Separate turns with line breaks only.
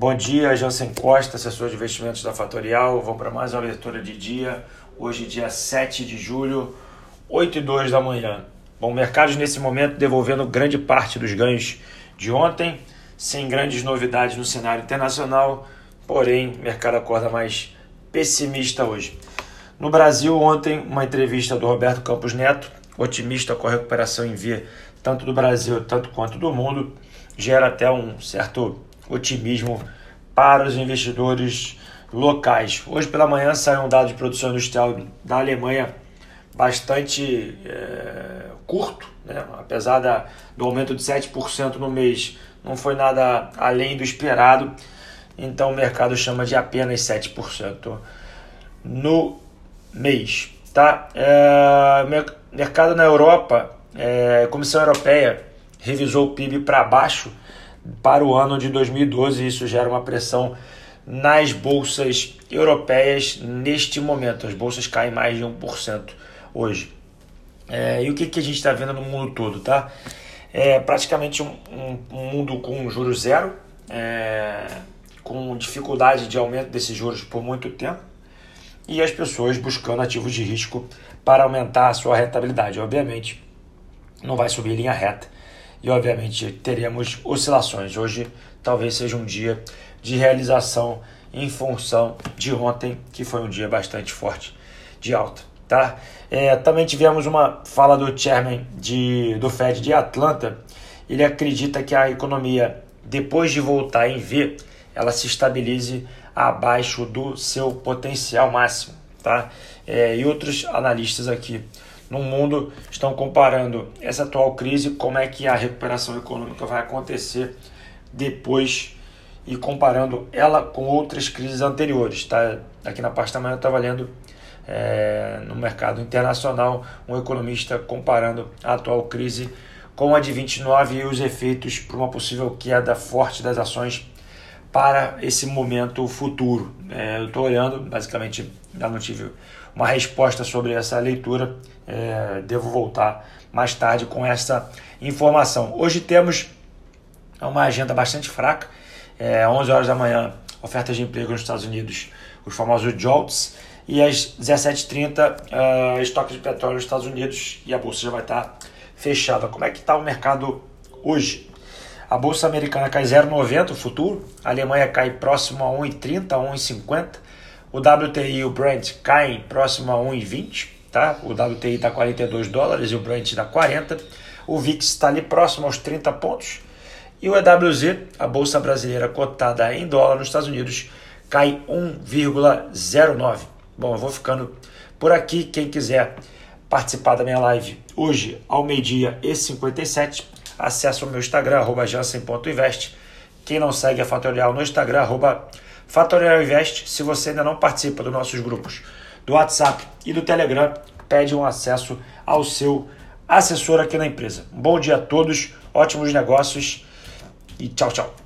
Bom dia, Jansen Costa, assessor de investimentos da Fatorial. Vamos para mais uma leitura de dia. Hoje, dia 7 de julho, 8 e 2 da manhã. Bom, mercados nesse momento devolvendo grande parte dos ganhos de ontem, sem grandes novidades no cenário internacional, porém, mercado acorda mais pessimista hoje. No Brasil, ontem, uma entrevista do Roberto Campos Neto, otimista com a recuperação em via tanto do Brasil tanto quanto do mundo, gera até um certo otimismo para os investidores locais. Hoje pela manhã saiu um dado de produção industrial da Alemanha bastante é, curto, né? apesar da, do aumento de 7% no mês, não foi nada além do esperado, então o mercado chama de apenas 7% no mês. Tá? É, mercado na Europa, é, Comissão Europeia revisou o PIB para baixo para o ano de 2012. Isso gera uma pressão nas bolsas europeias neste momento. As bolsas caem mais de 1% hoje. É, e o que, que a gente está vendo no mundo todo? Tá? É praticamente um, um, um mundo com juros zero, é, com dificuldade de aumento desses juros por muito tempo, e as pessoas buscando ativos de risco para aumentar a sua rentabilidade. Obviamente, não vai subir linha reta e obviamente teremos oscilações. Hoje talvez seja um dia de realização em função de ontem, que foi um dia bastante forte de alta. Tá? É, também tivemos uma fala do chairman de, do Fed de Atlanta. Ele acredita que a economia, depois de voltar em V, ela se estabilize abaixo do seu potencial máximo. Tá? É, e outros analistas aqui no mundo estão comparando essa atual crise, como é que a recuperação econômica vai acontecer depois e comparando ela com outras crises anteriores. Tá? Aqui na parte da manhã eu estava lendo é, no mercado internacional um economista comparando a atual crise com a de 29 e os efeitos para uma possível queda forte das ações para esse momento futuro. É, eu estou olhando, basicamente, ainda não tive uma resposta sobre essa leitura, é, devo voltar mais tarde com essa informação. Hoje temos uma agenda bastante fraca, é, 11 horas da manhã, ofertas de emprego nos Estados Unidos, os famosos JOLTS, e às 17h30, uh, estoque de petróleo nos Estados Unidos e a bolsa já vai estar fechada. Como é que está o mercado hoje? A bolsa americana cai 0,90 o futuro, a Alemanha cai próximo a 1,30, 1,50. O WTI e o Brent caem próximo a 1,20, tá? O WTI está 42 dólares e o Brent está 40. O VIX está ali próximo aos 30 pontos. E o EWZ, a bolsa brasileira cotada em dólar nos Estados Unidos, cai 1,09. Bom, eu vou ficando por aqui. Quem quiser participar da minha live hoje ao meio-dia e 57, acesse o meu Instagram, arroba jansen.invest. Quem não segue a Fatorial no Instagram, arroba fatorialinvest. Se você ainda não participa dos nossos grupos do WhatsApp e do Telegram, pede um acesso ao seu assessor aqui na empresa. Um bom dia a todos, ótimos negócios e tchau, tchau.